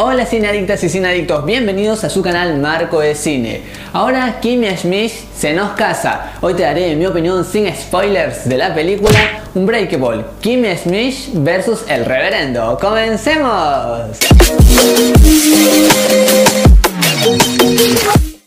Hola cineadictas y cineadictos, bienvenidos a su canal Marco de Cine. Ahora Kimmy Schmidt se nos casa. Hoy te daré mi opinión sin spoilers de la película Unbreakable, Kimmy Schmidt versus El Reverendo. ¡Comencemos!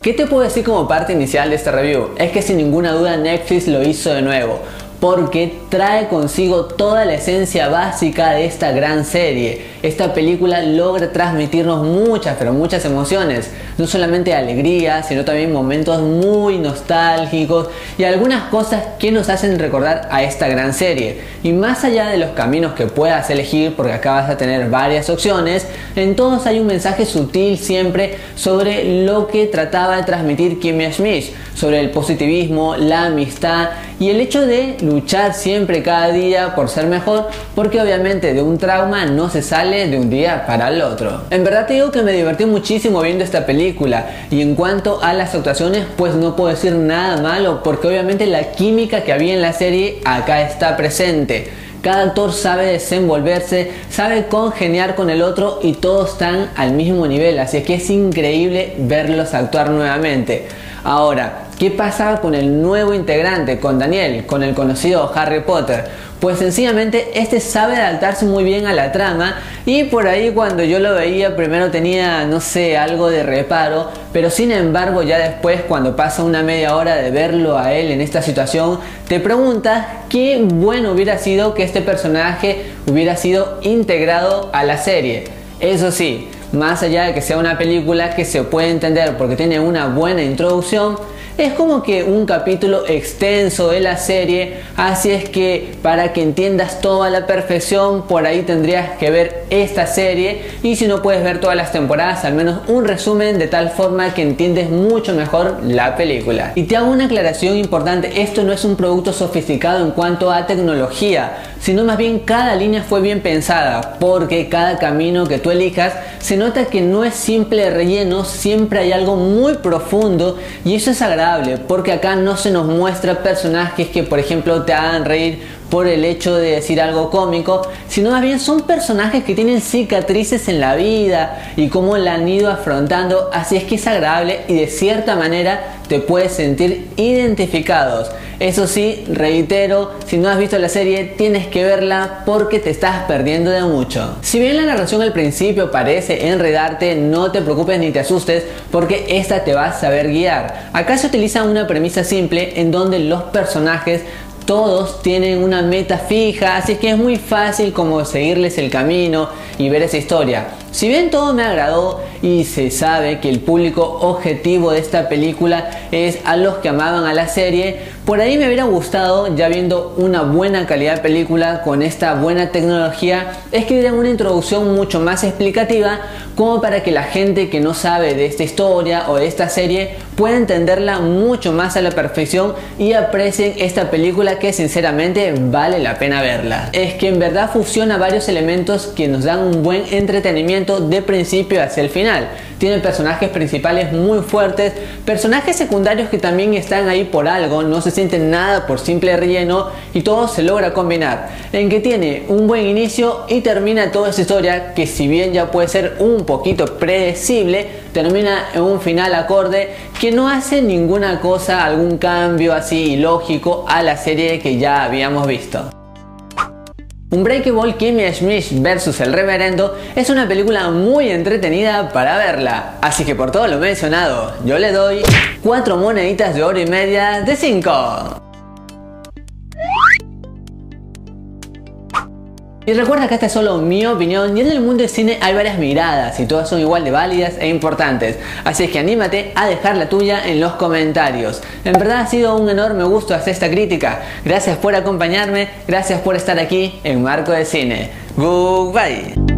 ¿Qué te puedo decir como parte inicial de este review? Es que sin ninguna duda Netflix lo hizo de nuevo porque trae consigo toda la esencia básica de esta gran serie. Esta película logra transmitirnos muchas, pero muchas emociones, no solamente alegría, sino también momentos muy nostálgicos y algunas cosas que nos hacen recordar a esta gran serie. Y más allá de los caminos que puedas elegir, porque acá vas a tener varias opciones, en todos hay un mensaje sutil siempre sobre lo que trataba de transmitir Kimmy Schmidt, sobre el positivismo, la amistad y el hecho de luchar siempre cada día por ser mejor, porque obviamente de un trauma no se sale de un día para el otro. En verdad te digo que me divertí muchísimo viendo esta película y en cuanto a las actuaciones pues no puedo decir nada malo porque obviamente la química que había en la serie acá está presente. Cada actor sabe desenvolverse, sabe congeniar con el otro y todos están al mismo nivel, así que es increíble verlos actuar nuevamente. Ahora, ¿Qué pasa con el nuevo integrante, con Daniel, con el conocido Harry Potter? Pues sencillamente este sabe adaptarse muy bien a la trama y por ahí cuando yo lo veía primero tenía, no sé, algo de reparo, pero sin embargo ya después cuando pasa una media hora de verlo a él en esta situación, te preguntas qué bueno hubiera sido que este personaje hubiera sido integrado a la serie. Eso sí, más allá de que sea una película que se puede entender porque tiene una buena introducción, es como que un capítulo extenso de la serie, así es que para que entiendas toda la perfección, por ahí tendrías que ver esta serie. Y si no puedes ver todas las temporadas, al menos un resumen de tal forma que entiendes mucho mejor la película. Y te hago una aclaración importante, esto no es un producto sofisticado en cuanto a tecnología, sino más bien cada línea fue bien pensada, porque cada camino que tú elijas se nota que no es simple relleno, siempre hay algo muy profundo y eso es agradable, porque acá no se nos muestra personajes que por ejemplo te hagan reír por el hecho de decir algo cómico, sino más bien son personajes que tienen cicatrices en la vida y cómo la han ido afrontando, así es que es agradable y de cierta manera te puedes sentir identificados. Eso sí, reitero, si no has visto la serie tienes que verla porque te estás perdiendo de mucho. Si bien la narración al principio parece enredarte, no te preocupes ni te asustes porque esta te va a saber guiar. Acá se utiliza una premisa simple en donde los personajes todos tienen una meta fija, así que es muy fácil como seguirles el camino y ver esa historia. Si bien todo me agradó y se sabe que el público objetivo de esta película es a los que amaban a la serie, por ahí me hubiera gustado, ya viendo una buena calidad de película con esta buena tecnología, escribir una introducción mucho más explicativa como para que la gente que no sabe de esta historia o de esta serie pueda entenderla mucho más a la perfección y aprecien esta película que sinceramente vale la pena verla. Es que en verdad fusiona varios elementos que nos dan un buen entretenimiento de principio hacia el final. Tiene personajes principales muy fuertes, personajes secundarios que también están ahí por algo, no se sienten nada por simple relleno y todo se logra combinar. En que tiene un buen inicio y termina toda esa historia que si bien ya puede ser un poquito predecible, termina en un final acorde que no hace ninguna cosa, algún cambio así ilógico a la serie que ya habíamos visto. Unbreakable Kimmy Schmidt vs. El Reverendo es una película muy entretenida para verla, así que por todo lo mencionado, yo le doy 4 moneditas de oro y media de 5. Y recuerda que esta es solo mi opinión y en el mundo del cine hay varias miradas y todas son igual de válidas e importantes. Así es que anímate a dejar la tuya en los comentarios. En verdad ha sido un enorme gusto hacer esta crítica. Gracias por acompañarme, gracias por estar aquí en Marco de Cine. Goodbye.